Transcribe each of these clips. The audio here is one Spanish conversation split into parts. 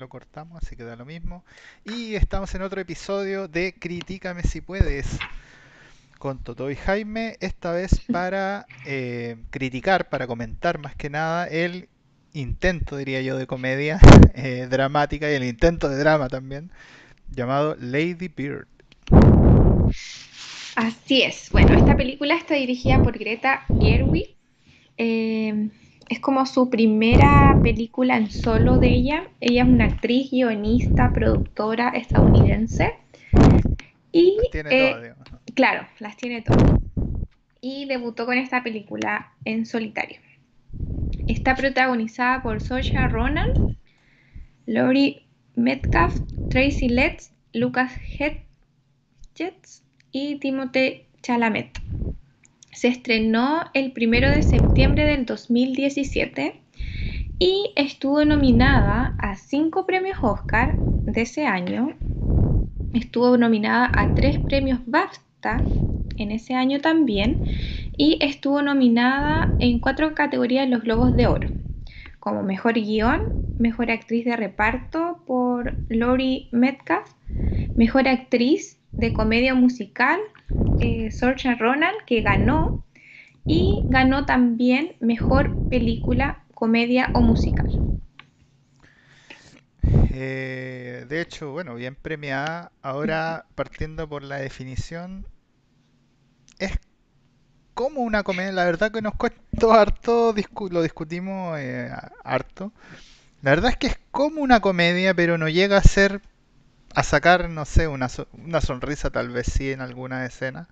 lo cortamos, así que da lo mismo. Y estamos en otro episodio de Critícame si puedes con Toto y Jaime, esta vez para eh, criticar, para comentar más que nada el intento, diría yo, de comedia eh, dramática y el intento de drama también, llamado Lady Bird. Así es. Bueno, esta película está dirigida por Greta Gerwig. Eh, es como su primera película en solo de ella. Ella es una actriz, guionista, productora estadounidense. Y, tiene Claro, las tiene todas. Y debutó con esta película en solitario. Está protagonizada por Saoirse Ronan, Laurie Metcalf, Tracy Letts, Lucas Hedges y Timothée Chalamet. Se estrenó el 1 de septiembre del 2017 y estuvo nominada a cinco premios Oscar de ese año. Estuvo nominada a tres premios BAFTA en ese año también y estuvo nominada en cuatro categorías en los Globos de Oro, como Mejor Guión, Mejor Actriz de Reparto por Laurie Metcalf, Mejor Actriz de Comedia Musical, eh, Saoirse Ronan, que ganó, y ganó también Mejor Película, Comedia o Musical. Eh, de hecho, bueno, bien premiada. Ahora, partiendo por la definición, es como una comedia. La verdad que nos cuesta harto, lo discutimos eh, harto. La verdad es que es como una comedia, pero no llega a ser, a sacar, no sé, una, una sonrisa tal vez sí en alguna escena,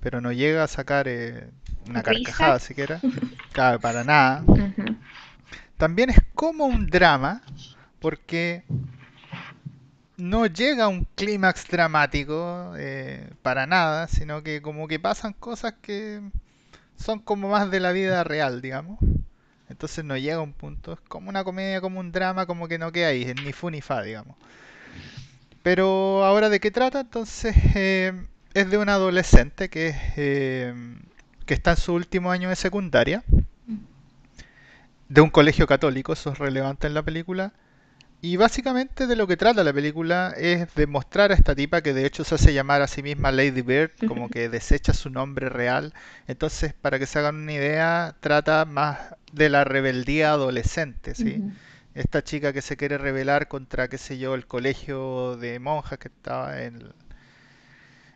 pero no llega a sacar eh, una carcajada siquiera. Claro, para nada. También es como un drama, porque no llega a un clímax dramático eh, para nada, sino que como que pasan cosas que son como más de la vida real, digamos. Entonces no llega a un punto, es como una comedia, como un drama, como que no queda ahí, ni fu ni fa, digamos. Pero ahora de qué trata, entonces eh, es de un adolescente que, eh, que está en su último año de secundaria, de un colegio católico, eso es relevante en la película y básicamente de lo que trata la película es de mostrar a esta tipa que de hecho se hace llamar a sí misma Lady Bird, como que desecha su nombre real. Entonces, para que se hagan una idea, trata más de la rebeldía adolescente, ¿sí? Esta chica que se quiere rebelar contra, qué sé yo, el colegio de monjas que estaba en...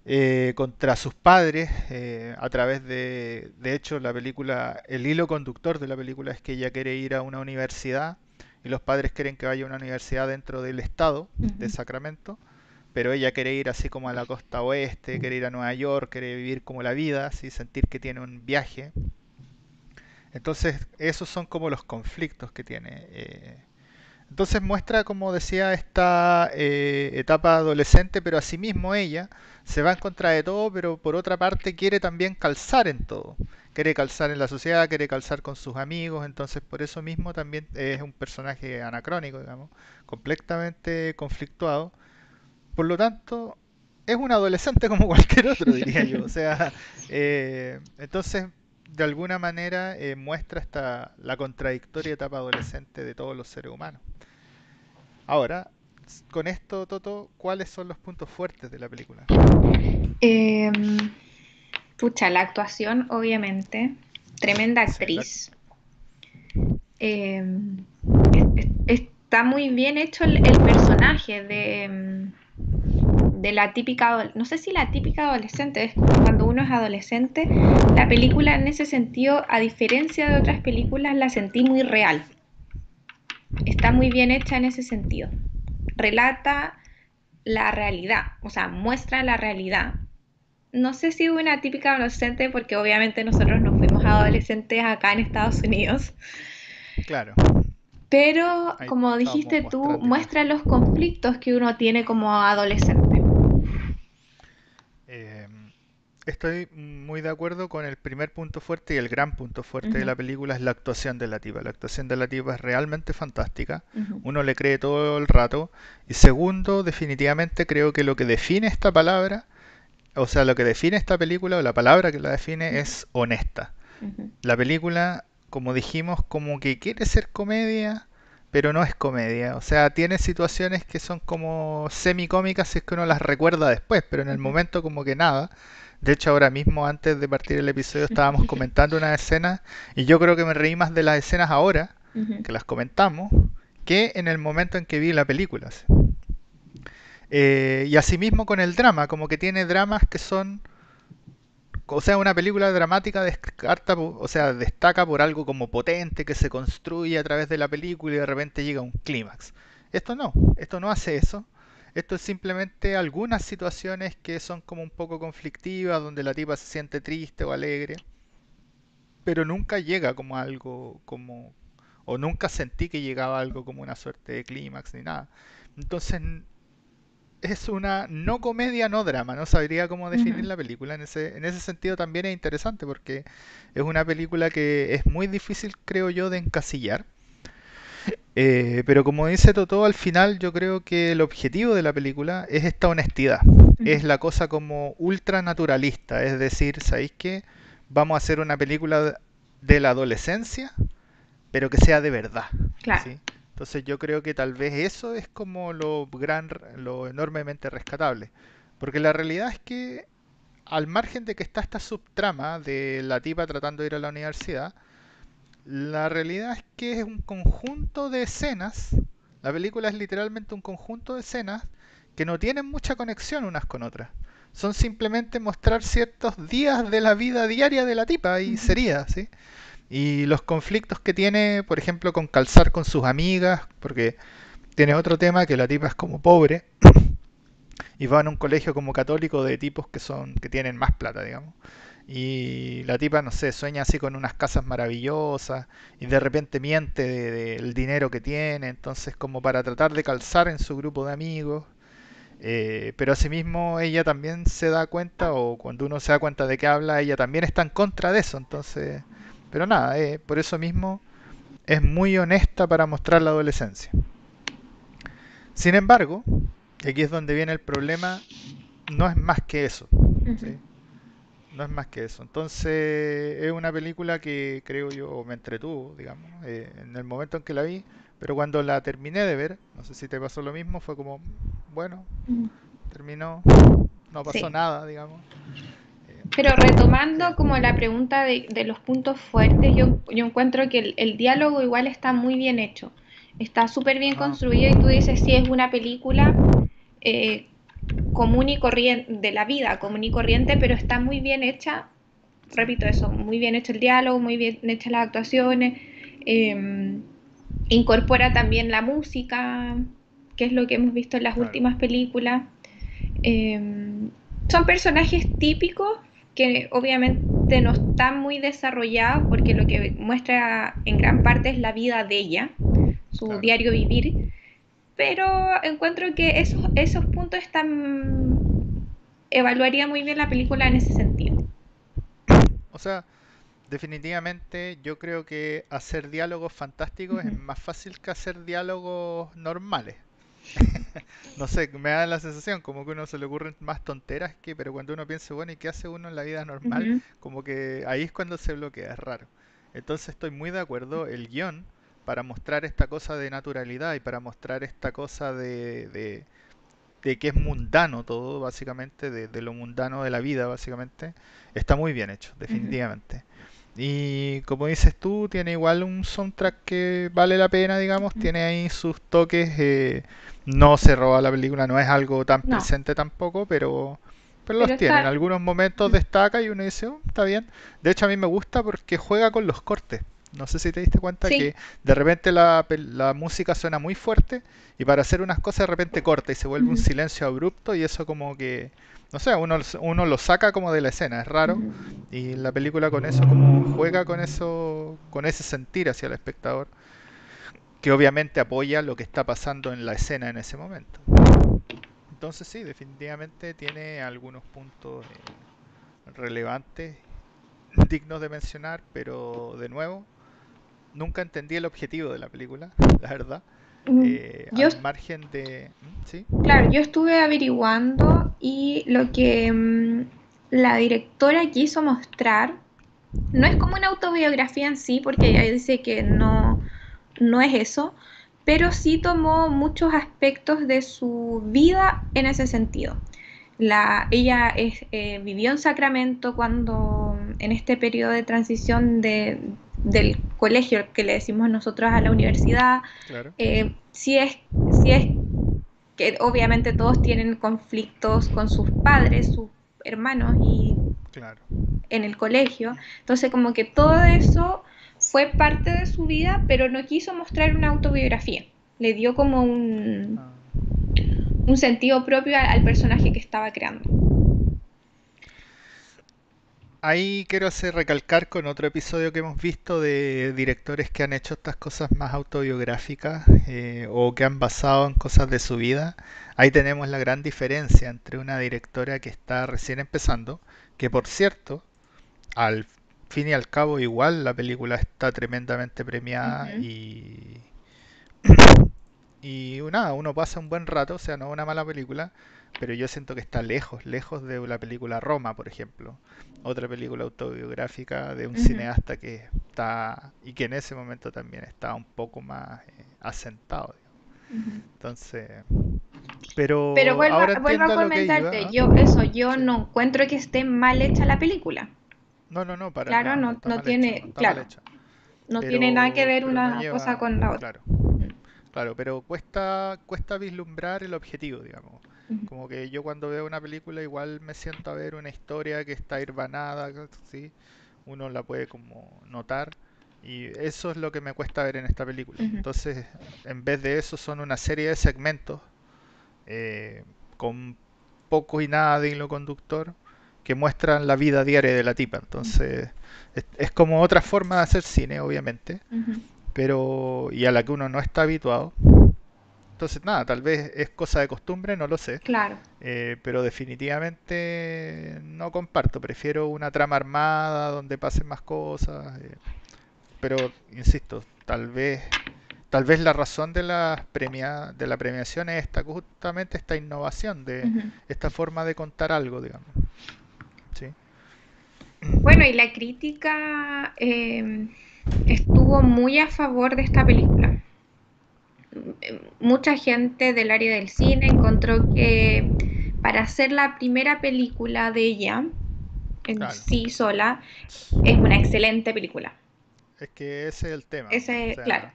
Eh, contra sus padres eh, a través de, de hecho, la película, el hilo conductor de la película es que ella quiere ir a una universidad y los padres quieren que vaya a una universidad dentro del estado de Sacramento, pero ella quiere ir así como a la costa oeste, quiere ir a Nueva York, quiere vivir como la vida, así sentir que tiene un viaje. Entonces, esos son como los conflictos que tiene. Eh. Entonces muestra, como decía, esta eh, etapa adolescente, pero asimismo ella se va en contra de todo, pero por otra parte quiere también calzar en todo quiere calzar en la sociedad, quiere calzar con sus amigos, entonces por eso mismo también es un personaje anacrónico, digamos, completamente conflictuado. Por lo tanto, es un adolescente como cualquier otro, diría yo. O sea, eh, entonces, de alguna manera eh, muestra esta, la contradictoria etapa adolescente de todos los seres humanos. Ahora, con esto, Toto, ¿cuáles son los puntos fuertes de la película? Eh, Pucha, la actuación, obviamente. Tremenda actriz. Em, está muy bien hecho el, personaje de, de la típica, no sé si la típica adolescente, es cuando uno es adolescente, la película en ese sentido, a diferencia de otras películas, la sentí muy real. Está muy bien hecha en ese sentido. Relata la realidad, o sea, muestra la realidad no sé si una típica adolescente, porque obviamente nosotros no fuimos adolescentes acá en Estados Unidos. Claro. Pero, como dijiste tú, muestra los conflictos que uno tiene como adolescente. Estoy muy de acuerdo con el primer punto fuerte y el gran punto fuerte de la película es la actuación de la tipa. La actuación de la tipa es realmente fantástica. Uno le cree todo el rato. Y segundo, definitivamente creo que lo que define esta palabra o sea, lo que define esta película, o la palabra que la define, es honesta. La película, como dijimos, como que quiere ser comedia, pero no es comedia. O sea, tiene situaciones que son como semicómicas si es que uno las recuerda después, pero en el momento como que nada. De hecho, ahora mismo, antes de partir el episodio, estábamos comentando una escena y yo creo que me reí más de las escenas ahora, que las comentamos, que en el momento en que vi la película. Eh, y asimismo con el drama, como que tiene dramas que son o sea, una película dramática descarta, o sea, destaca por algo como potente que se construye a través de la película y de repente llega a un clímax. Esto no, esto no hace eso. Esto es simplemente algunas situaciones que son como un poco conflictivas, donde la tipa se siente triste o alegre, pero nunca llega como algo como o nunca sentí que llegaba algo como una suerte de clímax ni nada. Entonces es una no comedia, no drama. No sabría cómo definir la película. En ese, en ese sentido también es interesante porque es una película que es muy difícil, creo yo, de encasillar. Eh, pero como dice Toto, al final yo creo que el objetivo de la película es esta honestidad. Es la cosa como ultra naturalista. Es decir, ¿sabéis qué? Vamos a hacer una película de la adolescencia, pero que sea de verdad. Claro. Entonces yo creo que tal vez eso es como lo gran, lo enormemente rescatable. Porque la realidad es que al margen de que está esta subtrama de la tipa tratando de ir a la universidad, la realidad es que es un conjunto de escenas, la película es literalmente un conjunto de escenas que no tienen mucha conexión unas con otras. Son simplemente mostrar ciertos días de la vida diaria de la tipa y sería, ¿sí? Y los conflictos que tiene, por ejemplo, con calzar con sus amigas, porque tiene otro tema que la tipa es como pobre y va en un colegio como católico de tipos que son que tienen más plata, digamos. Y la tipa, no sé, sueña así con unas casas maravillosas y de repente miente del de, dinero que tiene, entonces como para tratar de calzar en su grupo de amigos. Eh, pero asimismo ella también se da cuenta, o cuando uno se da cuenta de que habla, ella también está en contra de eso, entonces pero nada, eh, por eso mismo es muy honesta para mostrar la adolescencia. Sin embargo, aquí es donde viene el problema, no es más que eso. No es más que eso. Entonces es una película que creo yo me entretuvo, digamos, eh, en el momento en que la vi, pero cuando la terminé de ver, no sé si te pasó lo mismo, fue como, bueno, terminó, no pasó nada, digamos. Pero retomando como la pregunta de, los puntos fuertes, yo, yo encuentro que el, diálogo igual está muy bien hecho. Está súper bien ah. construido y tú dices si es una película eh, común y corriente, de la vida común y corriente, pero está muy bien hecha. Repito eso, muy bien hecho el diálogo, muy bien hechas las actuaciones. Em, incorpora también la música, que es lo que hemos visto en las últimas películas. Em, son personajes típicos que obviamente no está muy desarrollada porque lo que muestra en gran parte es la vida de ella, su diario vivir, pero encuentro que esos, esos puntos están... evaluaría muy bien la película en ese sentido. O sea, definitivamente yo creo que hacer diálogos fantásticos es más fácil que hacer diálogos normales. no sé, me da la sensación como que uno se le ocurren más tonteras que, pero cuando uno piensa, bueno, ¿y qué hace uno en la vida normal? Como que ahí es cuando se bloquea, es raro. Entonces estoy muy de acuerdo, el guion, para mostrar esta cosa de naturalidad y para mostrar esta cosa de, de, que es mundano todo, básicamente, de, lo mundano de la vida, básicamente, está muy bien hecho, definitivamente. Y como dices tú, tiene igual un soundtrack que vale la pena, digamos, tiene ahí sus toques. Eh, no se roba la película, no es algo tan presente tampoco, pero, pero, los tiene. En algunos momentos destaca y uno dice, oh, está bien. De hecho, a mí me gusta porque juega con los cortes. No sé si te diste cuenta que de repente la, la, música suena muy fuerte y para hacer unas cosas de repente corta y se vuelve un silencio abrupto y eso como que no sé, uno, uno lo saca como de la escena, es raro. Y la película con eso como juega con eso, con ese sentir hacia el espectador, que obviamente apoya lo que está pasando en la escena en ese momento. Entonces sí, definitivamente tiene algunos puntos eh, relevantes, dignos de mencionar, pero de nuevo, nunca entendí el objetivo de la película, la verdad. Eh, al margen de... ¿sí? Claro, yo estuve averiguando y lo que mm, la directora quiso mostrar no es como una autobiografía en sí, porque ella dice que no, no es eso, pero sí tomó muchos aspectos de su vida en ese sentido. La, ella es, eh, vivió en Sacramento cuando, en este periodo de transición de, del colegio, que le decimos nosotros a la universidad, Claro. eh, sí es, sí es que obviamente todos tienen conflictos con sus padres, sus hermanos y Claro. en el colegio. Entonces como que todo eso fue parte de su vida, pero no quiso mostrar una autobiografía. Le dio como un, Ah, un sentido propio al, al personaje que estaba creando. Ahí quiero hacer recalcar con otro episodio que hemos visto de directores que han hecho estas cosas más autobiográficas eh, o que han basado en cosas de su vida. Ahí tenemos la gran diferencia entre una directora que está recién empezando, que por cierto, al fin y al cabo igual la película está tremendamente premiada y, y nada, uno pasa un buen rato, o sea, no es una mala película, pero yo siento que está lejos, lejos de la película Roma, por ejemplo. Otra película autobiográfica de un cineasta que está, y que en ese momento también está un poco más eh, asentado. Entonces, Pero pero vuelvo, ahora a- vuelvo comentarte, iba. yo eso, yo Sí. no encuentro que esté mal hecha la película. No, no, no, para Claro, nada, no hecha, tiene, claro, no tiene nada que ver una cosa con la otra. claro, Ujú, claro, pero cuesta, cuesta vislumbrar el objetivo, digamos. Como que yo cuando veo una película igual me siento a ver una historia que está irvanada, ¿sí? Uno la puede como notar y eso es lo que me cuesta ver en esta película. Entonces, en vez de eso son una serie de segmentos eh, con poco y nada de hilo conductor que muestran la vida diaria de la tipa. Entonces, es, es como otra forma de hacer cine, obviamente, pero y a la que uno no está habituado. Entonces, nada, tal vez es cosa de costumbre, no lo sé. Claro. Eh, pero definitivamente no comparto. Prefiero una trama armada donde pasen más cosas. eh, pero insisto, tal vez, tal vez la razón de la premia, de la premiación es esta, justamente esta innovación de esta forma de contar algo, digamos. ¿Sí? Bueno, y la crítica eh, estuvo muy a favor de esta película. Mucha gente del área del cine encontró que para hacer la primera película de ella en Claro. sí sola es una excelente película. Es que ese es el tema. O Ese, claro,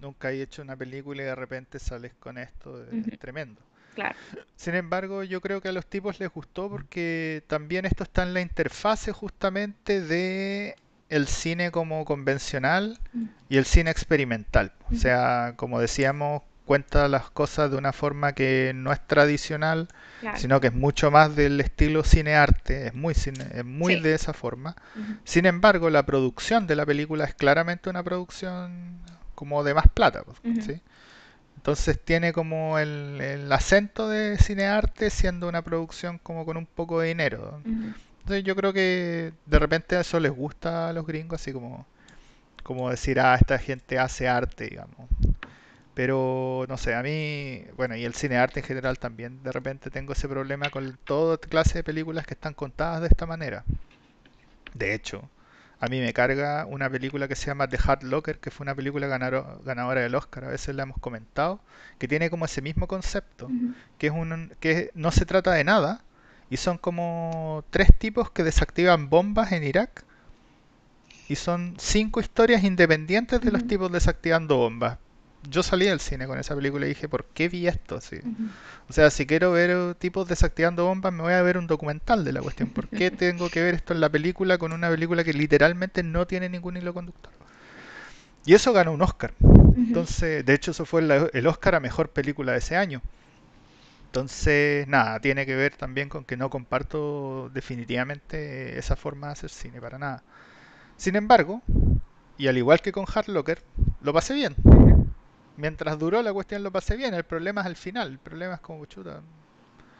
nunca he hecho una película y de repente sales con esto, es tremendo. claro. Sin embargo, yo creo que a los tipos les gustó porque también esto está en la interfase justamente de el cine como convencional Mm, y el cine experimental. O ujú, sea, como decíamos, cuenta las cosas de una forma que no es tradicional, Claro. sino que es mucho más del estilo cine-arte, es muy, cine- es muy Sí. de esa forma. Sin embargo, la producción de la película es claramente una producción como de más plata, pues. Entonces tiene como el, el acento de cinearte siendo una producción como con un poco de dinero. Entonces yo creo que de repente eso les gusta a los gringos, así como, como decir, ah, esta gente hace arte, digamos. Pero no sé, a mí, bueno, y el cine arte en general también, de repente tengo ese problema con toda clase de películas que están contadas de esta manera. De hecho, a mí me carga una película que se llama The Hard Locker, que fue una película ganaro- ganadora del Oscar, a veces la hemos comentado, que tiene como ese mismo concepto, que es un, que no se trata de nada, y son como tres tipos que desactivan bombas en Irak, y son cinco historias independientes de los tipos desactivando bombas. Yo salí del cine con esa película y dije, ¿por qué vi esto? Sí. O sea, si quiero ver tipos desactivando bombas, me voy a ver un documental de la cuestión. ¿Por qué tengo que ver esto en la película con una película que literalmente no tiene ningún hilo conductor? Y eso ganó un Oscar. Entonces, de hecho, eso fue el Oscar a mejor película de ese año. Entonces, nada, tiene que ver también con que no comparto definitivamente esa forma de hacer cine, para nada. Sin embargo, y al igual que con Hard Locker, lo pasé bien. Mientras duró la cuestión lo pasé bien. El problema es al final. El problema es como chuta.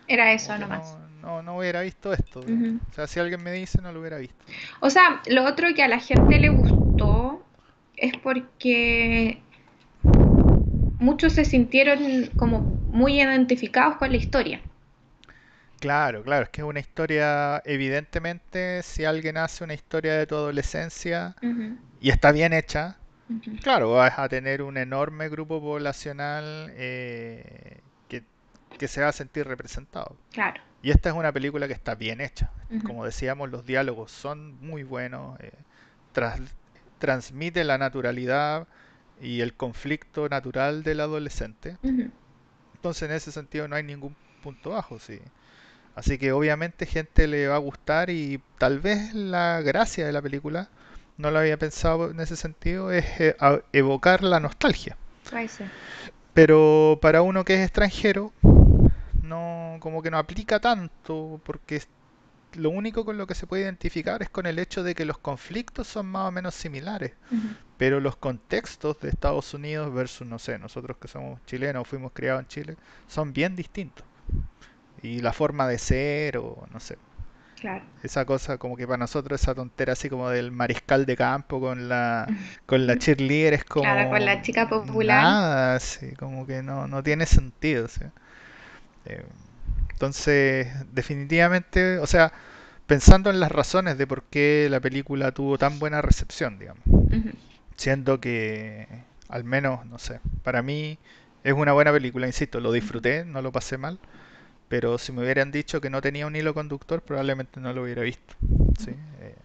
Era eso nomás. no, no, no hubiera visto esto. O sea, si alguien me dice, no lo hubiera visto. O sea, lo otro que a la gente le gustó es porque muchos se sintieron como muy identificados con la historia. Claro, claro, es que es una historia, evidentemente, si alguien hace una historia de tu adolescencia y está bien hecha, Claro, vas a tener un enorme grupo poblacional eh, que, que se va a sentir representado. Claro. Y esta es una película que está bien hecha. Como decíamos, los diálogos son muy buenos, eh, tras- transmite la naturalidad y el conflicto natural del adolescente. Entonces, en ese sentido, no hay ningún punto bajo, sí. Así que obviamente gente le va a gustar y tal vez la gracia de la película, no lo había pensado en ese sentido, es eh, evocar la nostalgia. Pero para uno que es extranjero, no, como que no aplica tanto, porque lo único con lo que se puede identificar es con el hecho de que los conflictos son más o menos similares, pero los contextos de Estados Unidos versus, no sé, nosotros que somos chilenos, fuimos criados en Chile, son bien distintos. Y la forma de ser, o no sé, Claro. esa cosa como que para nosotros esa tontera así como del mariscal de campo con la con la cheerleader es Claro, con la como chica popular. nada, así como que no, no tiene sentido, ¿sí? Eh, entonces, definitivamente, o sea, pensando en las razones de por qué la película tuvo tan buena recepción, digamos, Ujú, siendo que al menos, no sé, para mí es una buena película, insisto, lo disfruté, no lo pasé mal, pero si me hubieran dicho que no tenía un hilo conductor, probablemente no lo hubiera visto, ¿sí? Eh,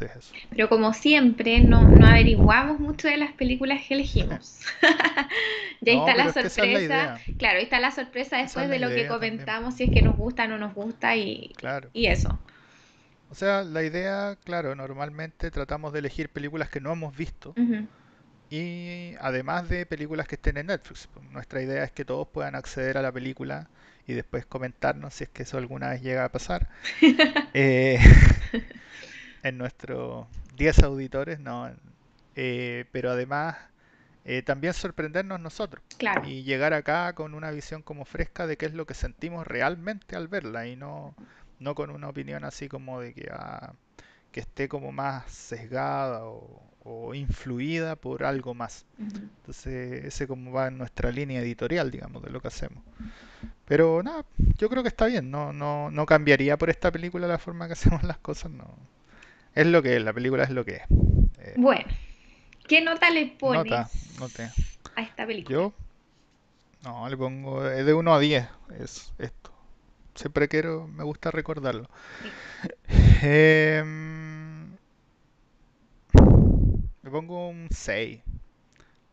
eso. Pero como siempre, no, no averiguamos mucho de las películas que elegimos. Ya ahí No, está la es sorpresa. Claro, ahí está la sorpresa esa después es de lo que también, comentamos, si es que nos gusta o no nos gusta y, claro. y eso. O sea, la idea, claro, normalmente tratamos de elegir películas que no hemos visto y además de películas que estén en Netflix. Nuestra idea es que todos puedan acceder a la película y después comentarnos si es que eso alguna vez llega a pasar. Eh, en nuestros 10 auditores, no. Eh, pero además eh, también sorprendernos nosotros Claro, y llegar acá con una visión como fresca de qué es lo que sentimos realmente al verla y no, no con una opinión así como de que, ah, que esté como más sesgada o, o influida por algo más. Entonces, ese como va en nuestra línea editorial, digamos, de lo que hacemos. Pero nada, yo creo que está bien, no, no, no cambiaría por esta película la forma que hacemos las cosas, no. Es lo que es, la película es lo que es. Eh, Bueno, ¿qué nota le nota, pones note. a esta película? Yo, no, le pongo eh, de uno a 10, es esto. Siempre quiero, me gusta recordarlo. Em, le pongo un 6.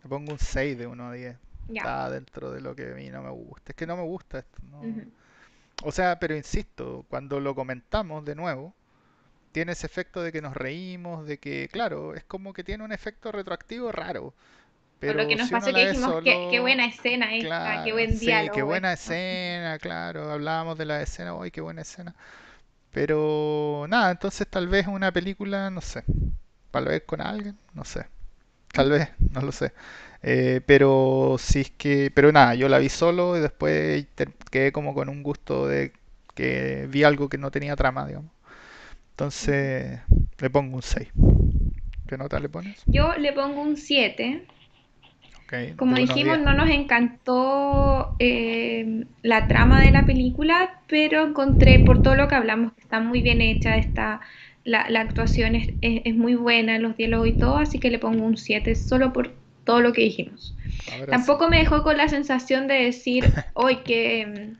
Le pongo un 6 de 1 a 10. Ya. Está dentro de lo que a mí no me gusta. Es que no me gusta esto. no- O sea, pero insisto, cuando lo comentamos de nuevo, tiene ese efecto de que nos reímos, de que, claro, es como que tiene un efecto retroactivo raro. Por lo que Pero nos si pasó que dijimos, qué, buena escena esta, qué buen sí, diálogo. qué buena esto. escena, claro, hablábamos de la escena, uy, qué buena escena. Pero nada, entonces tal vez una película, no sé, tal vez con alguien, no sé, tal vez, no lo sé. Eh, pero si es que, pero nada, yo la vi solo y después quedé como con un gusto de que vi algo que no tenía trama, digamos. Entonces le pongo un 6. ¿Qué nota le pones? Yo le pongo un 7. Ok, Como de 1 a dijimos, 10. no nos encantó eh, la trama de la película, pero encontré, por todo lo que hablamos, que está muy bien hecha, está, la, la actuación es, es- es muy buena, los diálogos y todo, así que le pongo un 7 solo por todo lo que dijimos. Tampoco me dejó con la sensación de decir, hoy qué,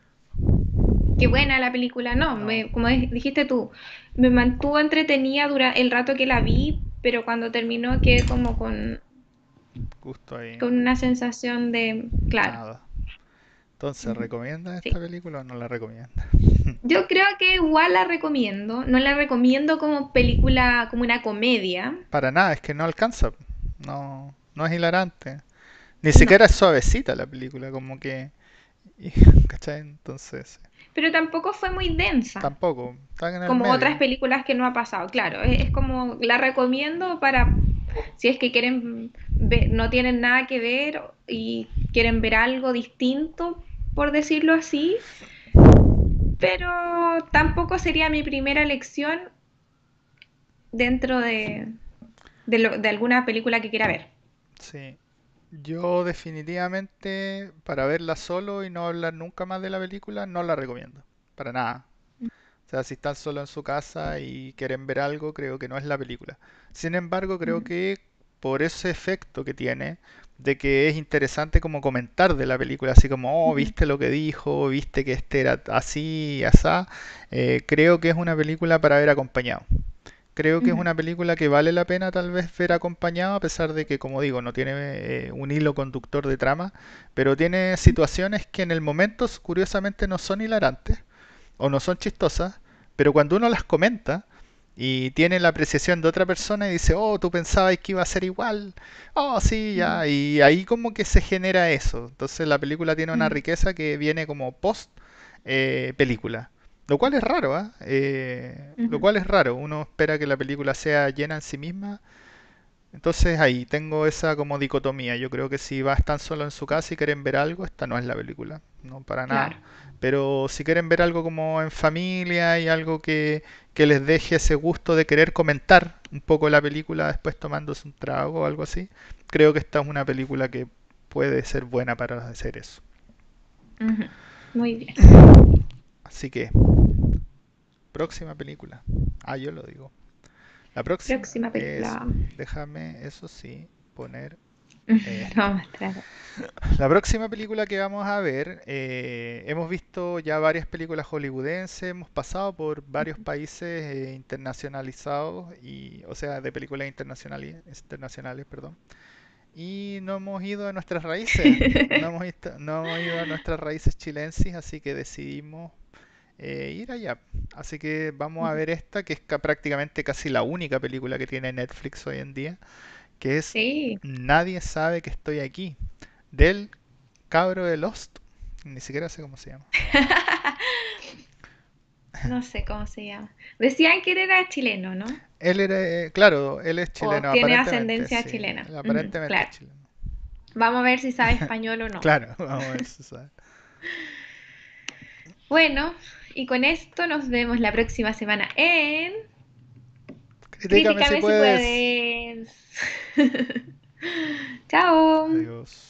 qué buena la película. No, No. me- como di- dijiste tú, me mantuvo entretenida durante el rato que la vi, pero cuando terminó quedé como con, Justo ahí. con una sensación de, claro. Nada. Entonces, Ujú. ¿recomiendas Sí. esta película o no la recomiendas? Yo creo que igual la recomiendo. No la recomiendo como película, como una comedia. Para nada, es que no alcanza. No, no es hilarante. Ni No. siquiera es suavecita la película, como que... ¿Cachai? Entonces, Pero tampoco fue muy densa. tampoco. Está en el como otras películas que no ha pasado, claro, es, es como la recomiendo para si es que quieren ver, no tienen nada que ver y quieren ver algo distinto, por decirlo así, pero tampoco sería mi primera elección dentro de, de, lo- de alguna película que quiera ver. Sí. Yo definitivamente, para verla solo y no hablar nunca más de la película, no la recomiendo. Para nada. O sea, si están solo en su casa y quieren ver algo, creo que no es la película. Sin embargo, creo Mm, que por ese efecto que tiene, de que es interesante como comentar de la película, así como, oh, viste lo que dijo, viste que este era así, asá. Eh, creo que es una película para ver acompañado. Creo que es una película que vale la pena tal vez ver acompañado, a pesar de que, como digo, no tiene eh, un hilo conductor de trama, pero tiene situaciones que en el momento, curiosamente, no son hilarantes o no son chistosas, pero cuando uno las comenta y tiene la apreciación de otra persona y dice, oh, tú pensabas que iba a ser igual, oh, sí, ya, y ahí como que se genera eso. Entonces la película tiene una riqueza que viene como post eh, película. Lo cual es raro, ¿ah? Eh, lo cual es raro. Uno espera que la película sea llena en sí misma entonces ahí tengo esa como dicotomía. Yo creo que si vas tan solo en su casa y quieren ver algo, esta no es la película, no para nada. Claro. Pero si quieren ver algo como en familia y algo que, que les deje ese gusto de querer comentar un poco la película después tomándose un trago o algo así, creo que esta es una película que puede ser buena para hacer eso. Muy bien. Así que, próxima película. Ah, yo lo digo. La próxima Próxima es, película. déjame, eso sí, poner a mostrar. La próxima película que vamos a ver, eh, hemos visto ya varias películas hollywoodenses, hemos pasado por varios países eh, internacionalizados, y, o sea, de películas internacionales, internacionales, perdón, y no hemos ido a nuestras raíces, no hemos, no hemos ido a nuestras raíces chilensis, así que decidimos eh, ir allá. Así que vamos a ver esta, que es ca- prácticamente casi la única película que tiene Netflix hoy en día, que es Sí. Nadie sabe que estoy aquí, del cabro de Lost. Ni siquiera sé cómo se llama. No sé cómo se llama. Decían que él era chileno, ¿no? Él era, eh, claro, él es O chileno, tiene ascendencia sí. chilena. Aparentemente es claro. chileno. Vamos a ver si sabe español o no. Claro, vamos a ver si sabe. Bueno, y con esto nos vemos la próxima semana en Critícame si Críticame si puedes. puedes. Chao. Adiós.